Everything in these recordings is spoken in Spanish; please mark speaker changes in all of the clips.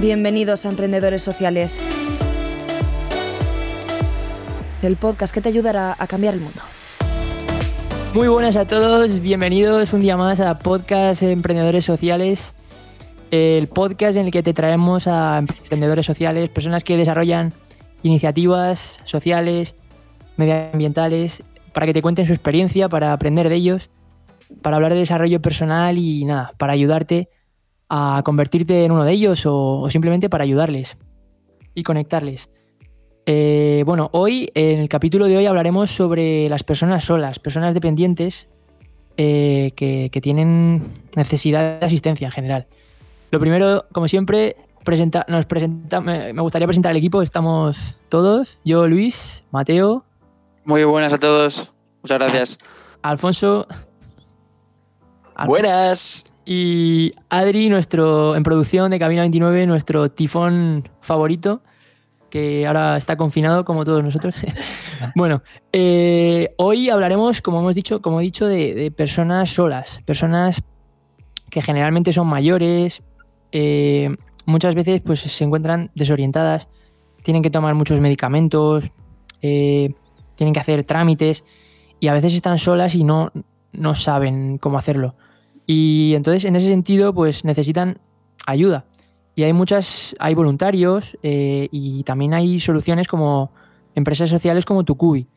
Speaker 1: Bienvenidos a Emprendedores Sociales, el podcast que te ayudará a cambiar el mundo.
Speaker 2: Muy buenas a todos, bienvenidos un día más a Podcast Emprendedores Sociales, el podcast en el que te traemos a emprendedores sociales, personas que desarrollan iniciativas sociales, medioambientales, para que te cuenten su experiencia, para aprender de ellos, para hablar de desarrollo personal y nada, para ayudarte a convertirte en uno de ellos o, simplemente para ayudarles y conectarles. Eh, bueno, hoy, en el capítulo de hoy hablaremos sobre las personas solas, personas dependientes eh, que, tienen necesidad de asistencia en general. Lo primero, como siempre, presenta, nos presenta, me, gustaría presentar al equipo. Estamos todos, yo, Luis, Mateo.
Speaker 3: Muy buenas a todos, muchas gracias.
Speaker 2: Alfonso.
Speaker 4: Buenas.
Speaker 2: Y Adri, nuestro en producción de Cabina 29, nuestro tifón favorito, que ahora está confinado como todos nosotros. bueno, eh, hoy hablaremos, como hemos dicho, como he dicho, de, personas solas, personas que generalmente son mayores, eh, muchas veces pues se encuentran desorientadas, tienen que tomar muchos medicamentos, eh, tienen que hacer trámites y a veces están solas y no, no saben cómo hacerlo. Y entonces, en ese sentido, pues necesitan ayuda. Y hay muchas, hay voluntarios eh, y también hay soluciones como empresas sociales como Tucubi.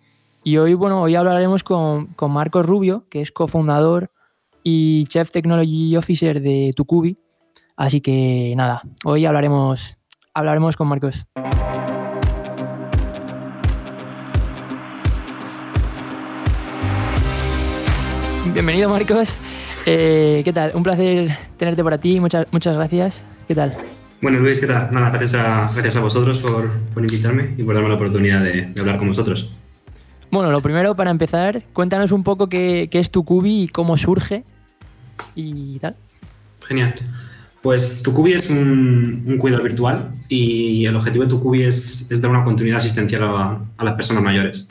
Speaker 2: Y hoy, bueno, hoy hablaremos con, con Marcos Rubio, que es cofundador y Chief Technology Officer de Tucubi. Así que nada, hoy hablaremos, hablaremos con Marcos. Bienvenido Marcos. Eh, ¿Qué tal? Un placer tenerte por aquí. Muchas, muchas gracias. ¿Qué tal?
Speaker 5: Bueno, Luis, ¿qué tal? Nada, gracias a, gracias a vosotros por, por invitarme y por darme la oportunidad de, hablar con vosotros.
Speaker 2: Bueno, lo primero, para empezar, cuéntanos un poco qué, qué es Tucubi y cómo surge y tal.
Speaker 5: Genial. Pues Tucubi es un, un cuidado virtual y el objetivo de Tucubi es, es dar una continuidad asistencial a, a las personas mayores.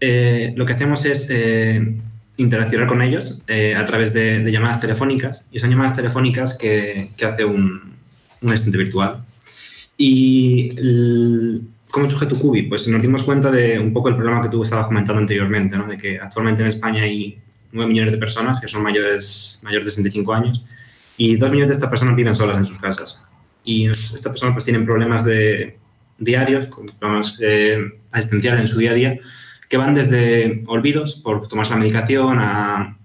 Speaker 5: Eh, lo que hacemos es eh, interaccionar con ellos eh, a través de, llamadas telefónicas y son llamadas telefónicas que, que hace un, un, asistente virtual. Y el, ¿cómo surge tu cubi? Pues nos dimos cuenta de un poco el problema que tú estabas comentando anteriormente, ¿no? de que actualmente en España hay 9 millones de personas que son mayores, mayores de 65 años y 2 millones de estas personas viven solas en sus casas. Y estas personas pues tienen problemas de, diarios, problemas eh, asistenciales en su día a día, que van desde olvidos por tomarse la medicación a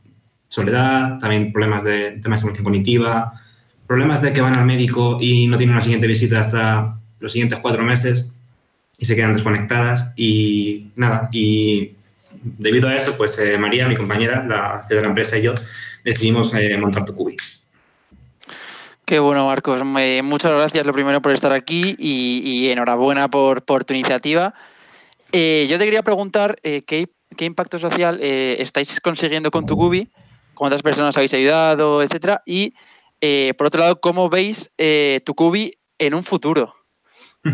Speaker 5: soledad, también problemas de temas de cognitiva, problemas de que van al médico y no tienen una siguiente visita hasta los siguientes cuatro meses y se quedan desconectadas y nada, y debido a eso, pues eh, María, mi compañera, la CEO de la empresa y yo decidimos eh, montar Tucubi.
Speaker 3: Qué bueno, Marcos. muchas gracias, lo primero, por estar aquí y, enhorabuena por tu iniciativa. Eh, yo te quería preguntar eh, ¿qué, impacto social eh, estáis consiguiendo con Tucubi, cuántas personas habéis ayudado, etcétera, y por otro lado, ¿cómo veis Tucubi en un futuro?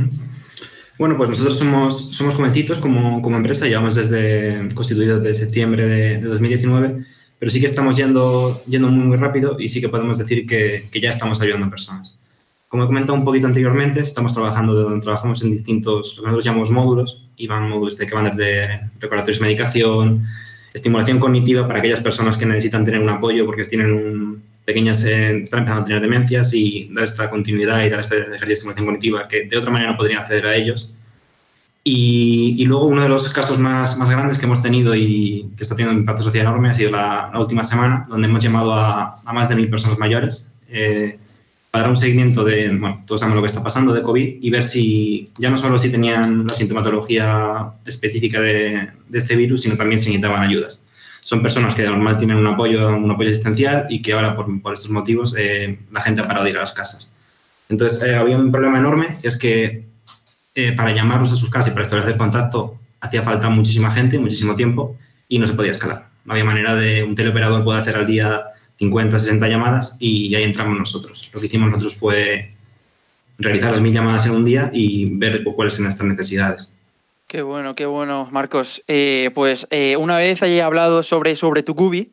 Speaker 5: Bueno, pues nosotros somos, somos jovencitos como, como empresa, llevamos desde constituido desde septiembre de, 2019, pero sí que estamos yendo, yendo muy, muy rápido y sí que podemos decir que, que ya estamos ayudando a personas. Como he comentado un poquito anteriormente, estamos trabajando, trabajamos en distintos, lo que nosotros llamamos módulos, y van módulos de que van desde recordatorios de medicación, estimulación cognitiva para aquellas personas que necesitan tener un apoyo porque tienen un, pequeñas, eh, están empezando a tener demencias y dar esta continuidad y dar este ejercicio de estimulación cognitiva que de otra manera no podrían acceder a ellos. Y, y, luego uno de los casos más, más grandes que hemos tenido y que está teniendo un impacto social enorme ha sido la, la última semana, donde hemos llamado a, a más de mil personas mayores. Eh, para un seguimiento de, bueno, todos sabemos lo que está pasando de COVID y ver si, ya no solo si tenían la sintomatología específica de, este virus, sino también si necesitaban ayudas. Son personas que de normal tienen un apoyo, un apoyo asistencial y que ahora, por, por estos motivos, eh, la gente ha parado de ir a las casas. Entonces, eh, había un problema enorme, que es que eh, para llamarlos a sus casas y para establecer contacto hacía falta muchísima gente, muchísimo tiempo y no se podía escalar. No había manera de un teleoperador poder hacer al día 50, 60 llamadas y ahí entramos nosotros. Lo que hicimos nosotros fue realizar las mil llamadas en un día y ver cuáles son nuestras necesidades.
Speaker 3: Qué bueno, qué bueno, Marcos. Eh, pues eh, una vez haya hablado sobre, sobre tu Cubi,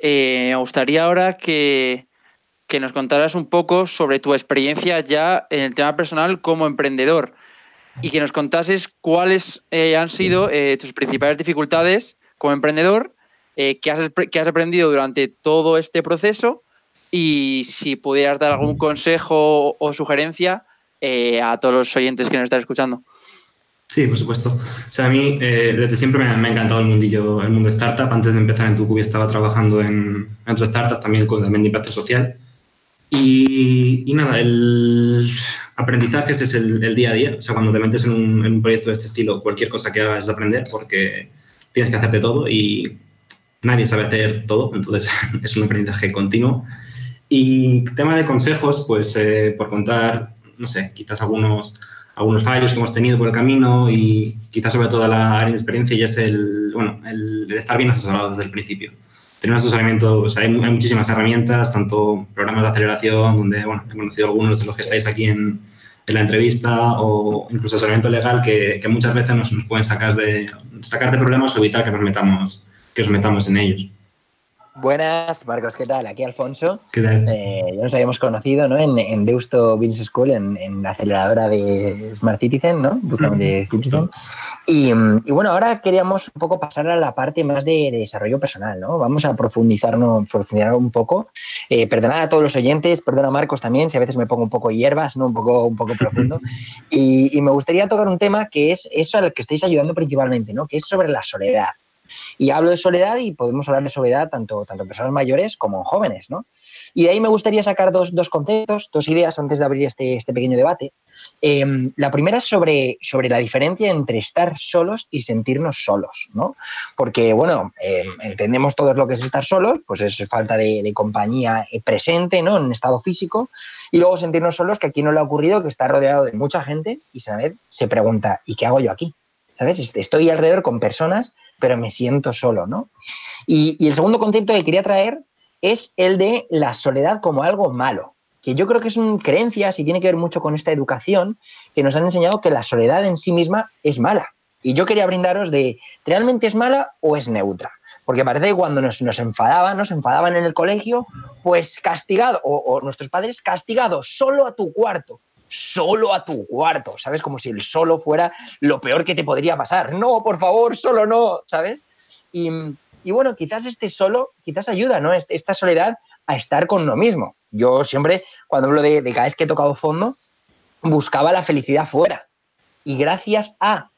Speaker 3: eh, me gustaría ahora que, que nos contaras un poco sobre tu experiencia ya en el tema personal como emprendedor y que nos contases cuáles eh, han sido tus principales dificultades como emprendedor, eh, qué, has, has aprendido durante todo este proceso y si pudieras dar algún consejo o sugerencia a todos los oyentes que nos están escuchando.
Speaker 5: Sí, por supuesto. O sea, a mí desde siempre me, ha encantado el mundillo, el mundo startup. Antes de empezar en Tucubi estaba trabajando en, en otra startup también con también de impacto social. Y, y, nada, el aprendizaje es el, el, día a día. O sea, cuando te metes en un, en un, proyecto de este estilo, cualquier cosa que hagas es aprender porque tienes que hacer de todo y nadie sabe hacer todo. Entonces, es un aprendizaje continuo. Y tema de consejos, pues eh, por contar, no sé, quizás algunos, algunos fallos que hemos tenido por el camino y quizás sobre todo la área de experiencia y es el, bueno, el, estar bien asesorado desde el principio tener un asesoramiento, o sea, hay, muchísimas herramientas, tanto programas de aceleración, donde, bueno, he conocido algunos de los que estáis aquí en, en la entrevista, o incluso asesoramiento legal que, que muchas veces nos, nos, pueden sacar de, sacar de problemas o evitar que nos metamos, que nos metamos en ellos.
Speaker 4: Buenas, Marcos, ¿qué tal? Aquí Alfonso.
Speaker 5: ¿Qué tal?
Speaker 4: Eh, ya nos habíamos conocido ¿no? en, en Deusto Business School, en, en, la aceleradora de Smart Citizen, ¿no? de Citizen. Y, y, bueno, ahora queríamos un poco pasar a la parte más de, de desarrollo personal, ¿no? Vamos a profundizarnos, profundizar un poco. Eh, perdonad a todos los oyentes, perdona a Marcos también, si a veces me pongo un poco hierbas, ¿no? Un poco, un poco profundo. y, y me gustaría tocar un tema que es eso al que estáis ayudando principalmente, ¿no? Que es sobre la soledad. Y hablo de soledad y podemos hablar de soledad tanto, tanto en personas mayores como en jóvenes, ¿no? Y de ahí me gustaría sacar dos, dos conceptos, dos ideas antes de abrir este, este pequeño debate. Eh, la primera es sobre, sobre la diferencia entre estar solos y sentirnos solos, ¿no? Porque, bueno, eh, entendemos todos lo que es estar solos, pues es falta de, compañía presente, ¿no? En estado físico. Y luego sentirnos solos, que aquí no le ha ocurrido, que está rodeado de mucha gente y ¿sabes? se pregunta, ¿y qué hago yo aquí? ¿Sabes? Estoy alrededor con personas pero me siento solo, ¿no? Y, el segundo concepto que quería traer es el de la soledad como algo malo, que yo creo que son creencias y tiene que ver mucho con esta educación que nos han enseñado que la soledad en sí misma es mala. Y yo quería brindaros de, ¿realmente es mala o es neutra? Porque parece que cuando nos, enfadaban, nos enfadaban en el colegio, pues castigado, o, o nuestros padres castigados solo a tu cuarto, solo a tu cuarto, ¿sabes? Como si el solo fuera lo peor que te podría pasar. No, por favor, solo no, ¿sabes? Y, bueno, quizás este solo, quizás ayuda, ¿no? Esta soledad a estar con lo mismo. Yo siempre, cuando hablo de, de cada vez que he tocado fondo, buscaba la felicidad fuera. Y gracias a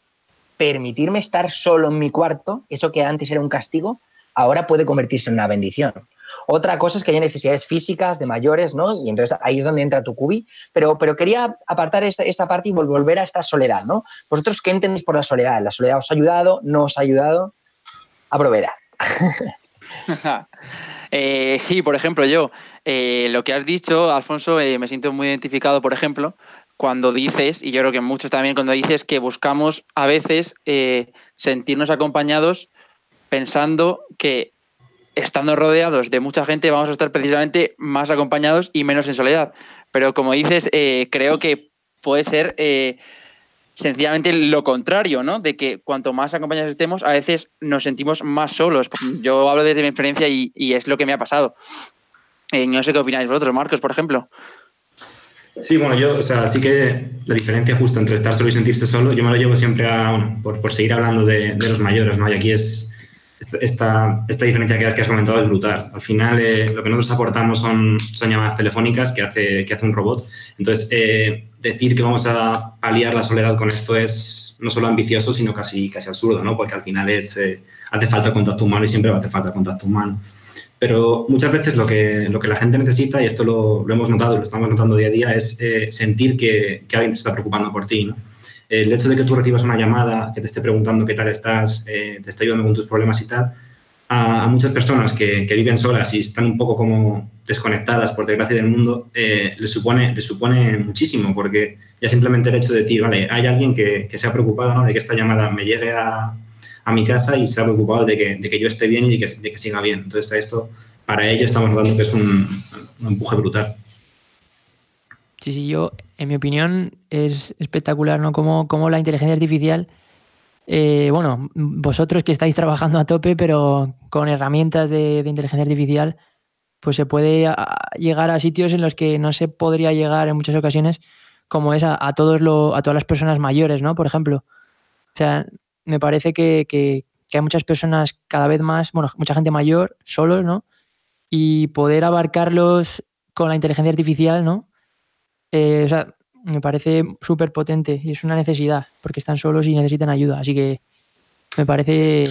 Speaker 4: permitirme estar solo en mi cuarto, eso que antes era un castigo, ahora puede convertirse en una bendición. Otra cosa es que hay necesidades físicas de mayores, ¿no? Y entonces ahí es donde entra tu cubi. Pero, pero quería apartar esta, parte y volver a esta soledad, ¿no? ¿Vosotros qué entendéis por la soledad? ¿La soledad os ha ayudado? ¿No os ha ayudado? A proveer.
Speaker 3: eh, sí, por ejemplo, yo, eh, lo que has dicho, Alfonso, eh, me siento muy identificado, por ejemplo, cuando dices, y yo creo que muchos también, cuando dices que buscamos a veces eh, sentirnos acompañados pensando que estando rodeados de mucha gente vamos a estar precisamente más acompañados y menos en soledad. Pero como dices, eh, creo que puede ser eh, sencillamente lo contrario, ¿no? De que cuanto más acompañados estemos, a veces nos sentimos más solos. Yo hablo desde mi experiencia y, es lo que me ha pasado. Eh, no sé qué opináis vosotros, Marcos, por ejemplo.
Speaker 5: Sí, bueno, yo, o sea, sí que la diferencia justo entre estar solo y sentirse solo, yo me lo llevo siempre a, por, por seguir hablando de, de los mayores, ¿no? Y aquí es, esta, esta diferencia que, has comentado es brutal. Al final, eh, lo que nosotros aportamos son, son llamadas telefónicas que hace, que hace un robot. Entonces, eh, decir que vamos a paliar la soledad con esto es no solo ambicioso, sino casi, casi absurdo, ¿no? Porque al final es, eh, hace falta contacto humano y siempre va a hacer falta contacto humano. Pero muchas veces lo que, lo que la gente necesita, y esto lo, lo hemos notado y lo estamos notando día a día, es eh, sentir que, que alguien se está preocupando por ti, ¿no? El hecho de que tú recibas una llamada que te esté preguntando qué tal estás, eh, te está ayudando con tus problemas y tal, a, muchas personas que, que, viven solas y están un poco como desconectadas, por desgracia del mundo, eh, les, supone, les supone muchísimo, porque ya simplemente el hecho de decir, vale, hay alguien que, que se ha preocupado ¿no? de que esta llamada me llegue a, a, mi casa y se ha preocupado de que, de que yo esté bien y de que, de que siga bien. Entonces, a esto, para ello estamos notando que es un, un empuje brutal.
Speaker 2: Sí, sí, yo, en mi opinión, es espectacular, ¿no? Como, como la inteligencia artificial, eh, bueno, vosotros que estáis trabajando a tope, pero con herramientas de, de inteligencia artificial, pues se puede llegar a sitios en los que no se podría llegar en muchas ocasiones, como es a, todos lo, a todas las personas mayores, ¿no? Por ejemplo. O sea, me parece que, que, hay muchas personas cada vez más, bueno, mucha gente mayor, solos, ¿no? Y poder abarcarlos con la inteligencia artificial, ¿no? Eh, o sea, me parece súper potente y es una necesidad, porque están solos y necesitan ayuda. Así que me parece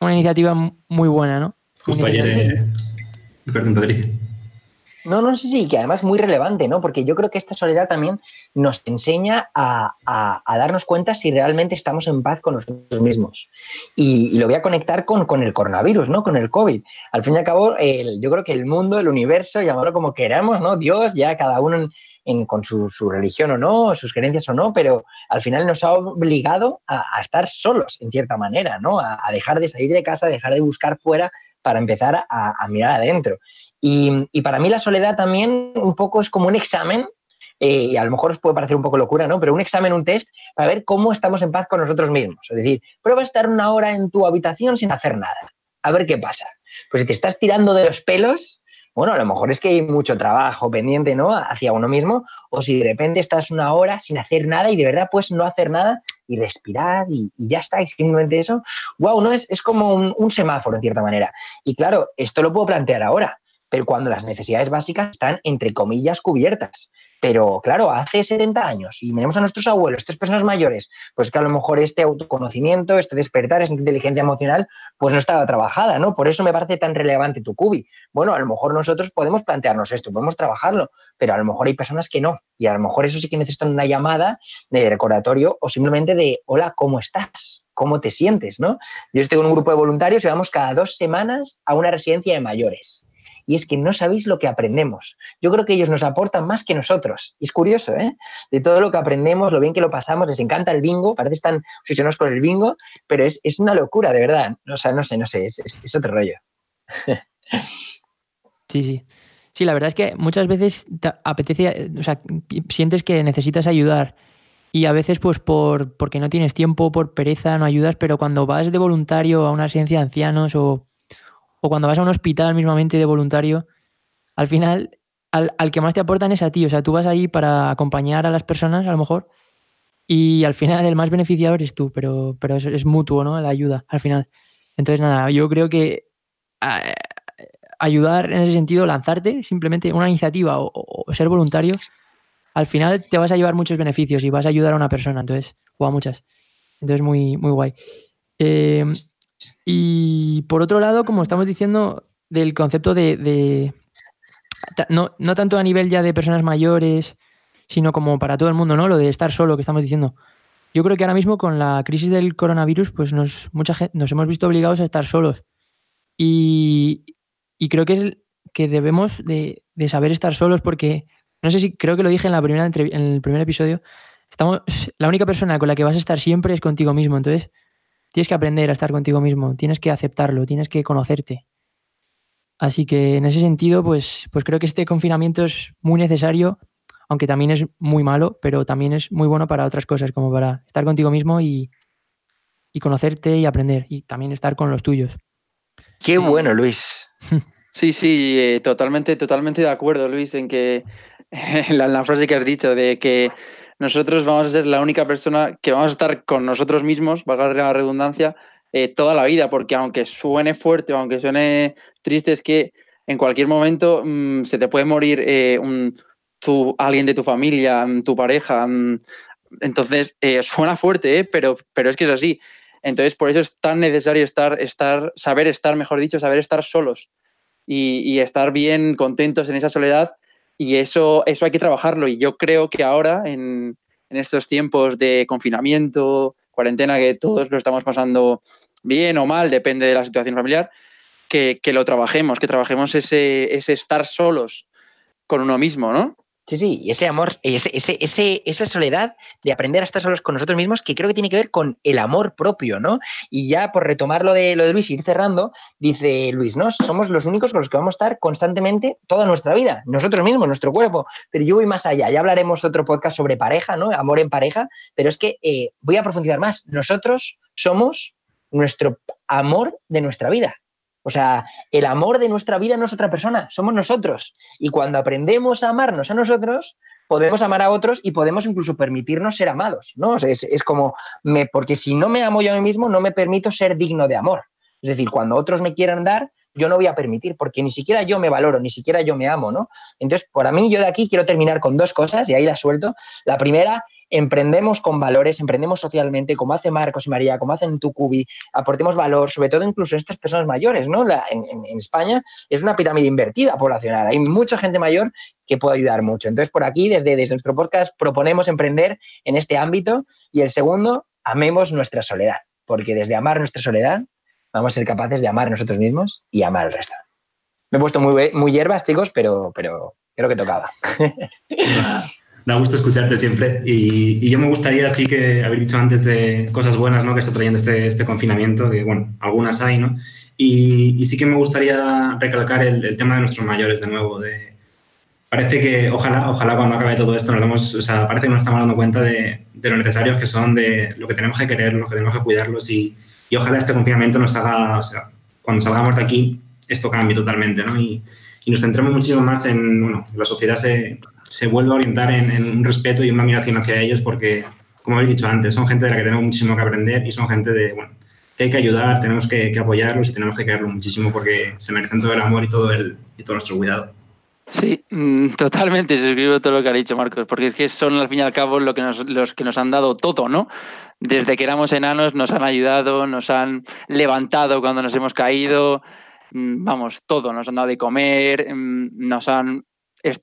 Speaker 2: una iniciativa muy buena, ¿no?
Speaker 5: Justo ayer, Perdón,
Speaker 4: No, no sé si, que además es muy relevante, ¿no? Porque yo creo que esta soledad también nos enseña a, darnos cuenta si realmente estamos en paz con nosotros mismos. Y, lo voy a conectar con, con, el coronavirus, ¿no? Con el COVID. Al fin y al cabo, yo creo que el mundo, el universo, llamarlo como queramos, ¿no? Dios, ya cada uno con su, religión o no, sus creencias o no, pero al final nos ha obligado a, estar solos, en cierta manera, ¿no? A, dejar de salir de casa, a dejar de buscar fuera para empezar a, mirar adentro. Y, para mí la soledad también un poco es como un examen, eh, y a lo mejor os puede parecer un poco locura, ¿no? Pero un examen, un test, para ver cómo estamos en paz con nosotros mismos. Es decir, prueba a estar una hora en tu habitación sin hacer nada, a ver qué pasa. Pues si te estás tirando de los pelos, bueno, a lo mejor es que hay mucho trabajo pendiente, ¿no? Hacia uno mismo, o si de repente estás una hora sin hacer nada y de verdad puedes no hacer nada y respirar y, ya está, y simplemente eso, wow, ¿no? Es, es como un semáforo en cierta manera. Y claro, esto lo puedo plantear ahora, cuando las necesidades básicas están, entre comillas, cubiertas. Pero claro, hace 70 años y miremos a nuestros abuelos, estas personas mayores, pues que a lo mejor este autoconocimiento, este despertar, esta inteligencia emocional, pues no estaba trabajada, ¿no? Por eso me parece tan relevante tu cubi. Bueno, a lo mejor nosotros podemos plantearnos esto, podemos trabajarlo, pero a lo mejor hay personas que no. Y a lo mejor eso sí que necesitan una llamada de recordatorio o simplemente de, hola, ¿cómo estás? ¿Cómo te sientes? ¿no? Yo estoy con un grupo de voluntarios y vamos cada dos semanas a una residencia de mayores y es que no sabéis lo que aprendemos. Yo creo que ellos nos aportan más que nosotros. Y es curioso, ¿eh? De todo lo que aprendemos, lo bien que lo pasamos, les encanta el bingo, parece que están obsesionados con el bingo, pero es, una locura, de verdad. O sea, no sé, no sé, es, otro rollo.
Speaker 2: Sí, sí. Sí, la verdad es que muchas veces te apetece, o sea, sientes que necesitas ayudar y a veces pues por porque no tienes tiempo, por pereza, no ayudas, pero cuando vas de voluntario a una residencia de ancianos o, o cuando vas a un hospital mismamente de voluntario, al final al, que más te aportan es a ti. O sea, tú vas ahí para acompañar a las personas, a lo mejor, y al final el más beneficiado eres tú, pero, pero es, mutuo, ¿no? La ayuda, al final. Entonces, nada, yo creo que ayudar en ese sentido, lanzarte, simplemente una iniciativa o, ser voluntario, al final te vas a llevar muchos beneficios y vas a ayudar a una persona, entonces, o a muchas. Entonces, muy, muy guay. Eh, y por otro lado, como estamos diciendo, del concepto de, no, no, tanto a nivel ya de personas mayores, sino como para todo el mundo, ¿no? Lo de estar solo que estamos diciendo. Yo creo que ahora mismo con la crisis del coronavirus, pues nos, mucha gente, nos hemos visto obligados a estar solos. Y, y creo que, es, que debemos de, de, saber estar solos porque, no sé si creo que lo dije en, la primera en el primer episodio, estamos, la única persona con la que vas a estar siempre es contigo mismo. Entonces, Tienes que aprender a estar contigo mismo, tienes que aceptarlo, tienes que conocerte. Así que en ese sentido, pues, pues creo que este confinamiento es muy necesario, aunque también es muy malo, pero también es muy bueno para otras cosas, como para estar contigo mismo y, conocerte y aprender, y también estar con los tuyos.
Speaker 4: Qué bueno, Luis.
Speaker 3: Sí, sí, eh, totalmente, totalmente de acuerdo, Luis, en que la, la frase que has dicho de que nosotros vamos a ser la única persona que vamos a estar con nosotros mismos, valga la redundancia, eh, toda la vida, porque aunque suene fuerte o aunque suene triste, es que en cualquier momento mm, se te puede morir eh, un, alguien de tu familia, mm, tu pareja. Mm, entonces, eh, suena fuerte, pero, pero es que es así. Entonces, por eso es tan necesario estar, estar, saber estar, mejor dicho, saber estar solos y, y estar bien contentos en esa soledad y eso, eso hay que trabajarlo. Y yo creo que ahora, en, estos tiempos de confinamiento, cuarentena, que todos lo estamos pasando bien o mal, depende de la situación familiar, que, que lo trabajemos, que trabajemos ese, ese estar solos con uno mismo, ¿no?
Speaker 4: Sí, sí, y ese amor, ese, ese, esa soledad de aprender a estar solos con nosotros mismos, que creo que tiene que ver con el amor propio, ¿no? Y ya por retomar lo de, lo de Luis y ir cerrando, dice Luis, ¿no? Somos los únicos con los que vamos a estar constantemente toda nuestra vida, nosotros mismos, nuestro cuerpo. Pero yo voy más allá, ya hablaremos otro podcast sobre pareja, ¿no? Amor en pareja, pero es que eh, voy a profundizar más. Nosotros somos nuestro amor de nuestra vida. O sea, el amor de nuestra vida no es otra persona, somos nosotros. Y cuando aprendemos a amarnos a nosotros, podemos amar a otros y podemos incluso permitirnos ser amados, ¿no? es, como, me, porque si no me amo yo a mí mismo, no me permito ser digno de amor. Es decir, cuando otros me quieran dar, yo no voy a permitir, porque ni siquiera yo me valoro, ni siquiera yo me amo, ¿no? Entonces, para mí, yo de aquí quiero terminar con dos cosas, y ahí las suelto. La primera emprendemos con valores, emprendemos socialmente, como hace Marcos y María, como hacen Tucubi, aportemos valor, sobre todo incluso a estas personas mayores, ¿no? en, España es una pirámide invertida poblacional, hay mucha gente mayor que puede ayudar mucho. Entonces, por aquí, desde, desde nuestro podcast, proponemos emprender en este ámbito. Y el segundo, amemos nuestra soledad, porque desde amar nuestra soledad vamos a ser capaces de amar nosotros mismos y amar al resto. Me he puesto muy, muy hierbas, chicos, pero, pero creo que tocaba.
Speaker 5: da gusto escucharte siempre. Y, yo me gustaría, así que haber dicho antes de cosas buenas ¿no? que está trayendo este, este confinamiento, que bueno, algunas hay, ¿no? Y, sí que me gustaría recalcar el, tema de nuestros mayores de nuevo. De, parece que, ojalá, ojalá cuando acabe todo esto nos demos, o sea, parece que nos estamos dando cuenta de, de, lo necesarios que son, de lo que tenemos que querer, lo que tenemos que cuidarlos y, y ojalá este confinamiento nos haga, o sea, cuando salgamos de aquí, esto cambie totalmente, ¿no? Y, y nos centremos muchísimo más en, bueno, la sociedad se, se vuelve a orientar en, un respeto y una admiración hacia ellos porque, como he dicho antes, son gente de la que tenemos muchísimo que aprender y son gente de, bueno, que hay que ayudar, tenemos que, apoyarlos y tenemos que quererlos muchísimo porque se merecen todo el amor y todo, el, y todo nuestro cuidado.
Speaker 3: Sí, mm, totalmente suscribo todo lo que ha dicho Marcos, porque es que son al fin y al cabo lo que los que nos han dado todo, ¿no? Desde que éramos enanos nos han ayudado, nos han levantado cuando nos hemos caído, mm, vamos, todo, nos han dado de comer, mm, nos han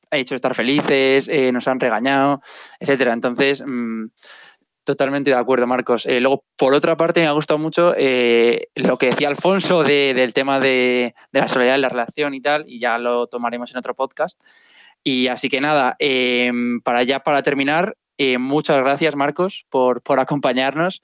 Speaker 3: ha hecho estar felices, eh, nos han regañado, etcétera. Entonces, mm, totalmente de acuerdo, Marcos. Eh, luego, por otra parte, me ha gustado mucho eh, lo que decía Alfonso del tema de, la soledad en la relación y tal, y ya lo tomaremos en otro podcast. Y así que nada, em, para ya para terminar, muchas gracias, Marcos, por, por acompañarnos.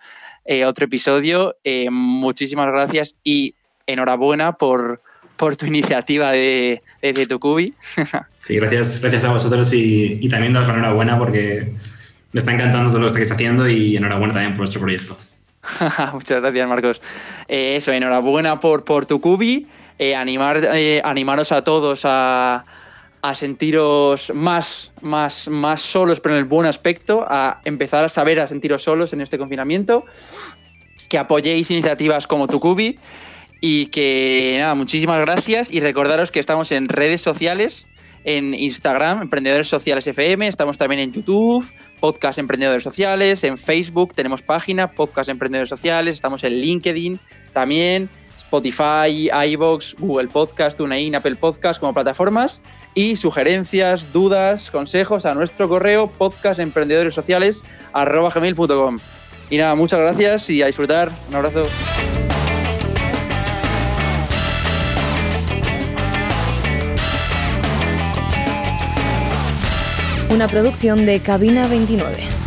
Speaker 3: otro episodio. muchísimas gracias y enhorabuena por, por tu iniciativa de, de, tu cubi.
Speaker 5: sí, gracias, gracias a vosotros y, y también daros la enhorabuena porque me está encantando todo lo que estáis haciendo y enhorabuena también por vuestro proyecto.
Speaker 3: Muchas gracias, Marcos. Eh, eso, enhorabuena por, por tu cubi. Eh, animar, eh, animaros a todos a, a sentiros más, más, más solos, pero en el buen aspecto, a empezar a saber a sentiros solos en este confinamiento, que apoyéis iniciativas como Tucubi y que nada, muchísimas gracias y recordaros que estamos en redes sociales, en Instagram, Emprendedores Sociales FM, estamos también en YouTube, Podcast Emprendedores Sociales, en Facebook tenemos página, Podcast Emprendedores Sociales, estamos en LinkedIn también, Spotify, iVoox, Google Podcast, TuneIn, Apple Podcast como plataformas y sugerencias, dudas, consejos a nuestro correo podcastemprendedoressociales.com. Y nada, muchas gracias y a disfrutar. Un abrazo.
Speaker 1: Una producción de Cabina 29.